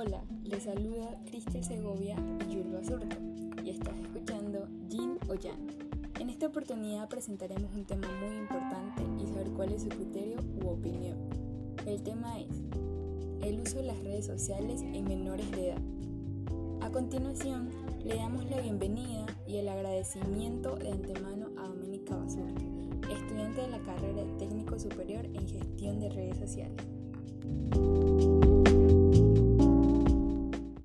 Hola, les saluda Cristel Segovia y Julio Azurto, y estás escuchando Jin o Jan. En esta oportunidad presentaremos un tema muy importante y saber cuál es su criterio u opinión. El tema es el uso de las redes sociales en menores de edad. A continuación, le damos la bienvenida y el agradecimiento de antemano a Doménica Basurto, estudiante de la carrera de Técnico Superior en Gestión de Redes Sociales.